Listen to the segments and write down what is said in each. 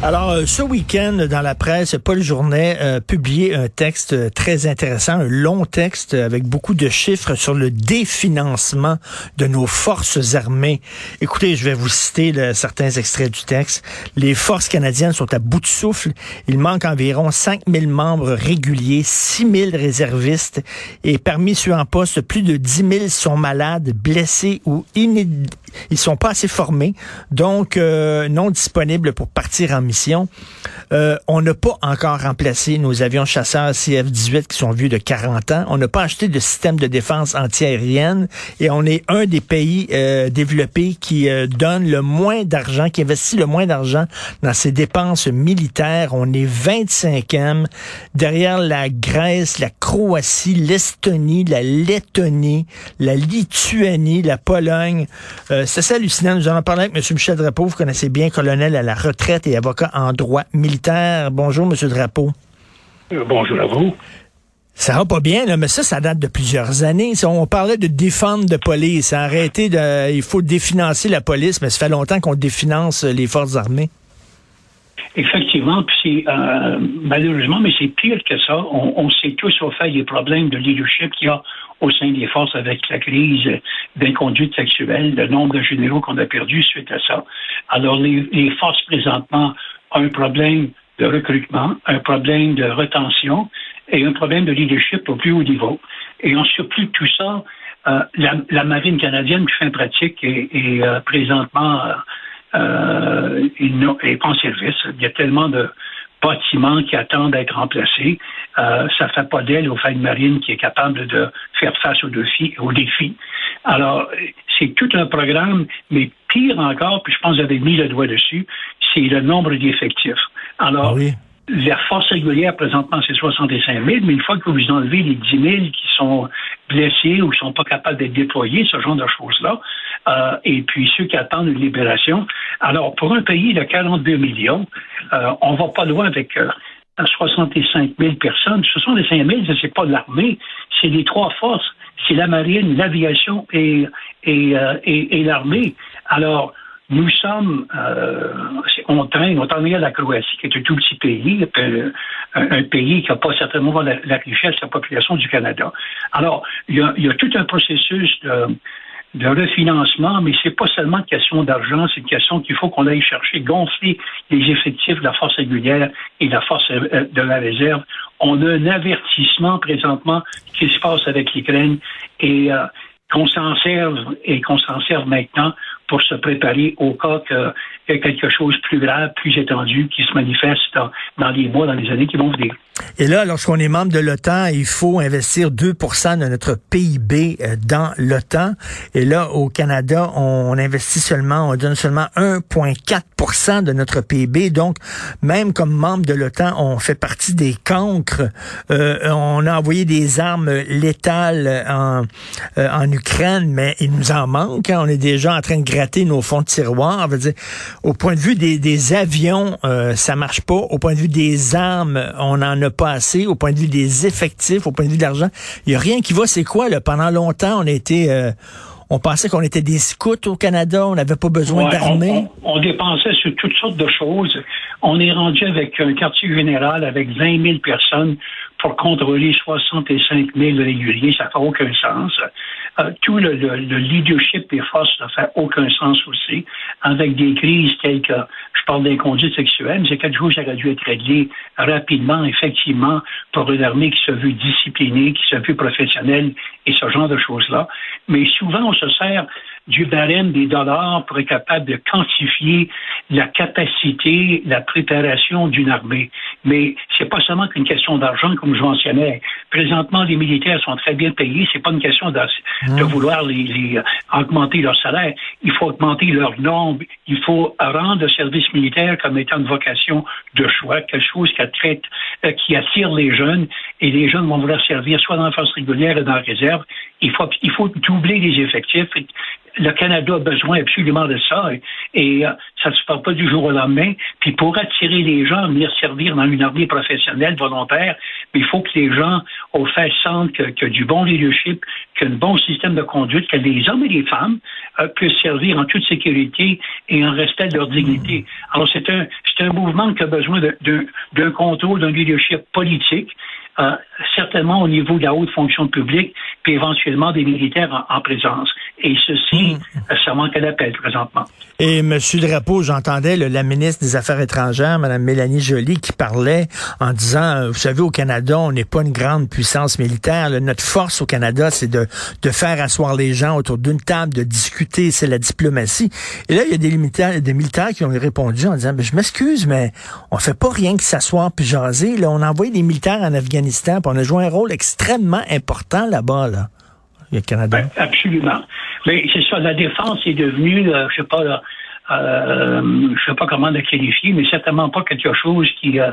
Alors, euh, ce week-end, dans la presse, Paul Journet a publié un texte euh, très intéressant, un long texte avec beaucoup de chiffres sur le définancement de nos forces armées. Écoutez, je vais vous citer certains extraits du texte. Les forces canadiennes sont à bout de souffle. Il manque environ 5000 membres réguliers, 6000 réservistes et parmi ceux en poste, plus de 10 000 sont malades, blessés ou inédits ils sont pas assez formés, donc euh, non disponibles pour partir en mission. Euh, on n'a pas encore remplacé nos avions chasseurs CF-18 qui sont vieux de 40 ans. On n'a pas acheté de système de défense antiaérienne et on est un des pays euh, développés qui donne le moins d'argent, qui investit le moins d'argent dans ses dépenses militaires. On est 25e derrière la Grèce, la Croatie, l'Estonie, la Lettonie, la Lituanie, la Pologne. Euh, c'est hallucinant. Nous allons parler avec M. Michel Drapeau. Vous connaissez bien, colonel à la retraite et avocat en droit militaire. Bonjour, M. Drapeau. Euh, bonjour à vous. Ça va pas bien, là, mais ça, ça date de plusieurs années. on parlait de défendre de police, arrêter de, il faut définancer la police, mais ça fait longtemps qu'on définance les forces armées. Effectivement, puis euh, malheureusement, mais c'est pire que ça. On, on sait tous au fait des problèmes de leadership qu'il y a au sein des forces avec la crise d'inconduite sexuelle, le nombre de généraux qu'on a perdus suite à ça. Alors, les, forces présentement ont un problème de recrutement, un problème de retention et un problème de leadership au plus haut niveau. Et en surplus de tout ça, euh, la, marine canadienne qui fait pratique est, euh, présentement euh, pas en service. Il y a tellement de bâtiments qui attendent d'être remplacés. Euh, ça fait pas d'elle au fait une marine qui est capable de faire face aux défis. Aux défis. Alors, c'est tout un programme, mais pire encore, puis je pense que vous avez mis le doigt dessus, c'est le nombre d'effectifs. Alors, ah la force régulière, présentement, c'est 65 000, mais une fois que vous enlevez les 10 000 qui sont blessés ou qui sont pas capables d'être déployés, ce genre de choses-là, euh, et puis ceux qui attendent une libération. Alors, pour un pays de 42 millions, euh, on va pas loin avec euh, 65 000 personnes. 65 000, ce n'est pas l'armée, c'est les trois forces. C'est la marine, l'aviation et, et, euh, et, et l'armée. Alors, nous sommes, euh, on traîne, on traîne à la Croatie, qui est un tout petit pays, euh, un, pays qui n'a pas certainement la, richesse de la population du Canada. Alors, il y a, tout un processus de, de refinancement, mais c'est pas seulement une question d'argent, c'est une question qu'il faut qu'on aille chercher, gonfler les effectifs de la force régulière et de la force euh, de la réserve. On a un avertissement présentement qui se passe avec l'Ukraine et euh, qu'on s'en serve et qu'on s'en serve maintenant pour se préparer au cas que, que, quelque chose de plus grave, plus étendu qui se manifeste dans, dans les mois, dans les années qui vont venir. Et là, lorsqu'on est membre de l'OTAN, il faut investir 2% de notre PIB euh, dans l'OTAN. Et là, au Canada, on investit seulement, on donne seulement 1,4% de notre PIB. Donc, même comme membre de l'OTAN, on fait partie des cancres. Euh, on a envoyé des armes létales en, euh, en Ukraine, mais il nous en manque. Hein. On est déjà en train de gratter nos fonds de tiroir. Dire, au point de vue des, des avions, euh, ça marche pas. Au point de vue des armes, on en a pas assez au point de vue des effectifs, au point de vue de l'argent. Il y a rien qui va. C'est quoi, là? Pendant longtemps, on été, euh, on pensait qu'on était des scouts au Canada, on n'avait pas besoin d'armée. On, dépensait sur toutes sortes de choses. On est rendu avec un quartier général avec 20 000 personnes pour contrôler 65 000 réguliers. Ça fait aucun sens. Euh, tout le, leadership des forces ne fait aucun sens aussi, avec des crises telles que, je parle d'inconduite sexuelle, mais c'est quelque chose qui aurait dû être réglé rapidement, effectivement, pour une armée qui se veut disciplinée, qui se veut professionnelle et ce genre de choses-là. Mais souvent, on se sert du barème des dollars pour être capable de quantifier la capacité, la préparation d'une armée. Mais c'est pas seulement qu'une question d'argent, comme je mentionnais. Présentement, les militaires sont très bien payés. C'est pas une question de, de mmh. vouloir les, les, augmenter leur salaire. Il faut augmenter leur nombre. Il faut rendre le service militaire comme étant une vocation de choix, quelque chose qui, euh, qui attire les jeunes. Et les jeunes vont vouloir servir soit dans la force régulière et dans la réserve. Il faut, il faut doubler les effectifs le Canada a besoin absolument de ça et, euh, ça ne se passe pas du jour au lendemain. Puis pour attirer les gens à venir servir dans une armée professionnelle volontaire, il faut que les gens au fait sentent que, que du bon leadership, qu'un bon système de conduite, que les hommes et les femmes euh, puissent servir en toute sécurité et en respect de leur dignité. Alors c'est un, c'est un mouvement qui a besoin d'un contrôle, d'un leadership politique certainement au niveau de la haute fonction publique, puis éventuellement des militaires en, présence. Et ceci, mmh. ça manque à l'appel présentement. Et M. Drapeau, j'entendais la ministre des Affaires étrangères, Mme Mélanie Joly, qui parlait en disant, euh, vous savez, au Canada, on n'est pas une grande puissance militaire. notre force au Canada, c'est de, de faire asseoir les gens autour d'une table, de discuter, c'est la diplomatie. Et là, il y a des militaires, des militaires qui ont répondu en disant, ben, je m'excuse, mais on fait pas rien que s'asseoir puis jaser. Là, on a envoyé des militaires en Afghanistan, puis on a joué un rôle extrêmement important là-bas, là, le Canada. Ben, absolument. Mais c'est ça, la défense est devenue, je sais pas, euh, je sais pas comment la qualifier, mais certainement pas quelque chose qui, euh,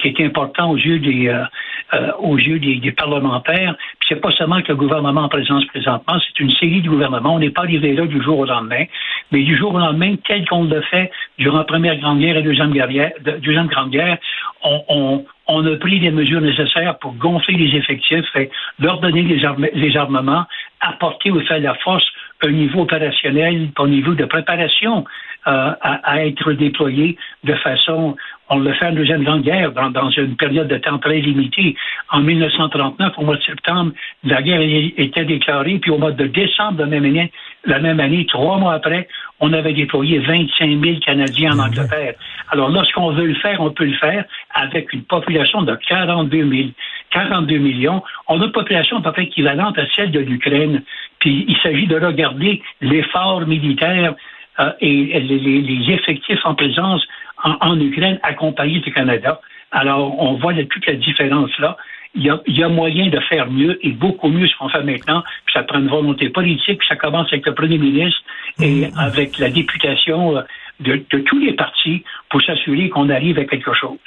qui est important aux yeux des, euh, euh aux yeux des, parlementaires. Puis c'est pas seulement que le gouvernement en présence présentement, c'est une série de gouvernements. On n'est pas arrivé là du jour au lendemain, mais du jour au lendemain, tel qu'on l'a fait durant la première grande guerre et deuxième guerre, deuxième grande guerre, on, on, on a pris les mesures nécessaires pour gonfler les effectifs, et leur donner les, les armements, apporter au fait de la force un niveau opérationnel, un niveau de préparation euh, à, être déployé de façon, on le fait en deuxième grande guerre, dans, dans, une période de temps très limitée. En 1939, au mois de septembre, la guerre était déclarée, puis au mois de décembre de la même année, la même année trois mois après, on avait déployé 25 000 Canadiens en Angleterre. Alors, lorsqu'on veut le faire, on peut le faire avec une population de 42 000. 42 millions. On a une population à peu près équivalente à celle de l'Ukraine. Puis il s'agit de regarder l'effort militaire euh, et les, effectifs en présence en, Ukraine accompagnés du Canada. Alors, on voit toute la différence là. Il y, a, moyen de faire mieux et beaucoup mieux ce qu'on fait maintenant. Puis ça prend une volonté politique. Puis ça commence avec le premier ministre et avec la députation euh, de, de tous les partis pour s'assurer qu'on arrive à quelque chose.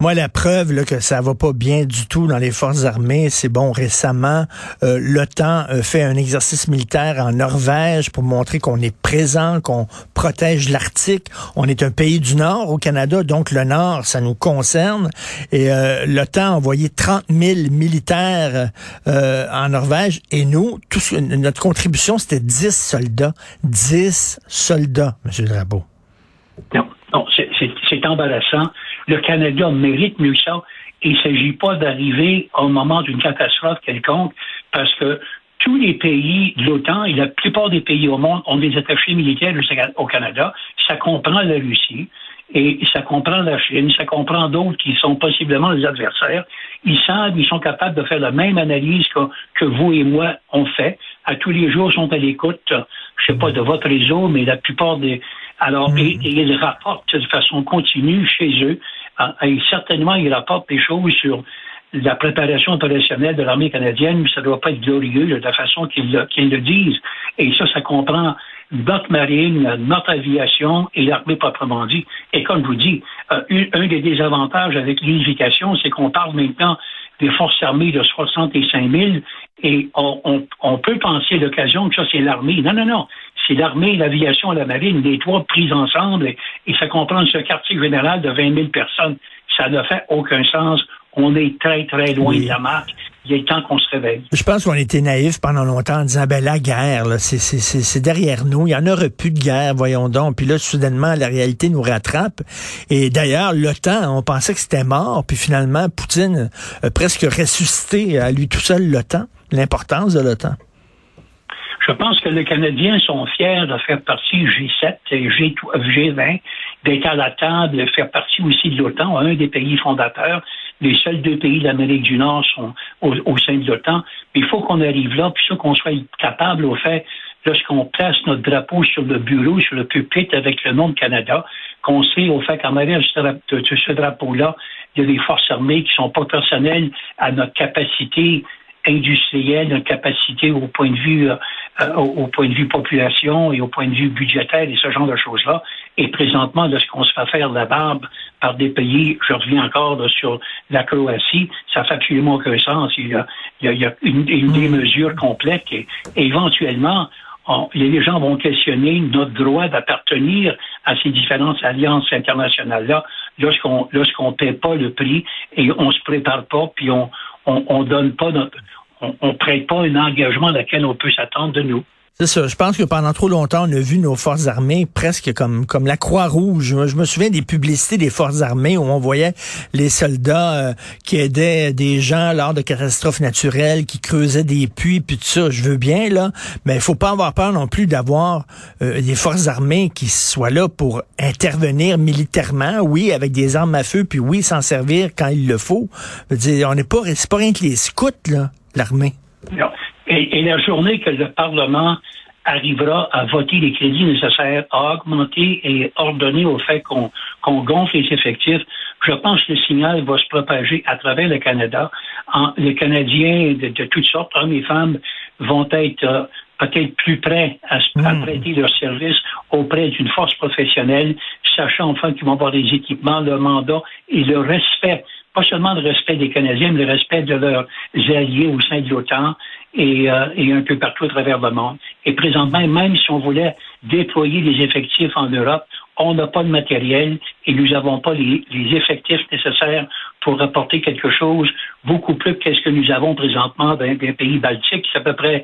Moi, la preuve là, que ça va pas bien du tout dans les forces armées, c'est bon, récemment, euh, l'OTAN fait un exercice militaire en Norvège pour montrer qu'on est présent, qu'on protège l'Arctique. On est un pays du Nord au Canada, donc le Nord, ça nous concerne. Et euh, l'OTAN a envoyé 30 000 militaires euh, en Norvège et nous, tout, notre contribution, c'était 10 soldats. 10 soldats, M. Drapeau. Non, non c'est embarrassant. Le Canada mérite mieux ça. Il ne s'agit pas d'arriver au moment d'une catastrophe quelconque parce que tous les pays de l'OTAN et la plupart des pays au monde ont des attachés militaires au Canada. Ça comprend la Russie et ça comprend la Chine, ça comprend d'autres qui sont possiblement des adversaires. Ils savent, ils sont capables de faire la même analyse que, que vous et moi on fait. À tous les jours, ils sont à l'écoute, je sais pas de votre réseau, mais la plupart des, alors, mm. et, ils rapportent de façon continue chez eux, ah, et certainement, ils rapportent des choses sur la préparation opérationnelle de l'armée canadienne, mais ça ne doit pas être glorieux de la façon qu'ils le, disent. Et ça, ça comprend notre marine, notre aviation et l'armée proprement dit. Et comme je vous dis, euh, un des désavantages avec l'unification, c'est qu'on parle maintenant des forces armées de 65 000 et on, on peut penser l'occasion que ça, c'est l'armée. Non, non, non c'est l'armée, l'aviation et la marine, les trois prises ensemble, et, ça comprend ce quartier général de 20 000 personnes. Ça ne fait aucun sens. On est très, très loin de la marque. Il est temps qu'on se réveille. Je pense qu'on était naïfs pendant longtemps en disant, ben la guerre, c'est derrière nous. Il n'y en aurait plus de guerre, voyons donc. Puis là, soudainement, la réalité nous rattrape. Et d'ailleurs, l'OTAN, on pensait que c'était mort. Puis finalement, Poutine a presque ressuscité à lui tout seul l'OTAN, l'importance de l'OTAN. Je pense que les Canadiens sont fiers de faire partie G7 et G20, d'être à la table, de faire partie aussi de l'OTAN, un des pays fondateurs. Les seuls deux pays d'Amérique du Nord sont au, sein de l'OTAN. Il faut qu'on arrive là, puis qu'on soit capable, au fait, lorsqu'on place notre drapeau sur le bureau, sur le pupitre avec le nom de Canada, qu'on sait au fait qu'en arrière de ce drapeau-là, il y a des forces armées qui sont pas personnelles à notre capacité industrielle, notre capacité au point de vue euh, au, point de vue population et au point de vue budgétaire et ce genre de choses-là. Et présentement, de ce qu'on se fait faire la barbe par des pays, je reviens encore sur la Croatie, ça fait absolument aucun sens. il y a, une, des hmm. mesures complètes et, éventuellement, les gens vont questionner notre droit d'appartenir à ces différentes alliances internationales-là lorsqu'on lorsqu'on paie pas le prix et on se prépare pas, puis on on, donne pas on, on prête pas un engagement à laquelle on peut s'attendre de nous. C'est ça. Je pense que pendant trop longtemps, on a vu nos forces armées presque comme comme la Croix-Rouge. Je me souviens des publicités des forces armées où on voyait les soldats euh, qui aidaient des gens lors de catastrophes naturelles, qui creusaient des puits, puis tout ça. Je veux bien là, mais il faut pas avoir peur non plus d'avoir euh, des forces armées qui soient là pour intervenir militairement, oui, avec des armes à feu, puis oui, s'en servir quand il le faut. dire, on n'est pas, c'est pas rien que les scouts là, l'armée. Et, la journée que le Parlement arrivera à voter les crédits nécessaires à augmenter et ordonner au fait qu'on gonfle les effectifs, je pense que le signal va se propager à travers le Canada. les Canadiens de, toutes sortes, hommes et femmes, vont être euh, peut-être plus prêts à, à, hmm. prêter leurs services auprès d'une force professionnelle, sachant enfin qu'ils vont avoir des équipements, le mandat et le respect pas seulement le respect des Canadiens, mais le respect de leurs alliés au sein de l'OTAN et, euh, et, un peu partout à travers le monde. Et présentement, même si on voulait déployer des effectifs en Europe, on n'a pas de matériel et nous n'avons pas les, les, effectifs nécessaires pour apporter quelque chose beaucoup plus que ce que nous avons présentement dans les pays baltiques. C'est à peu près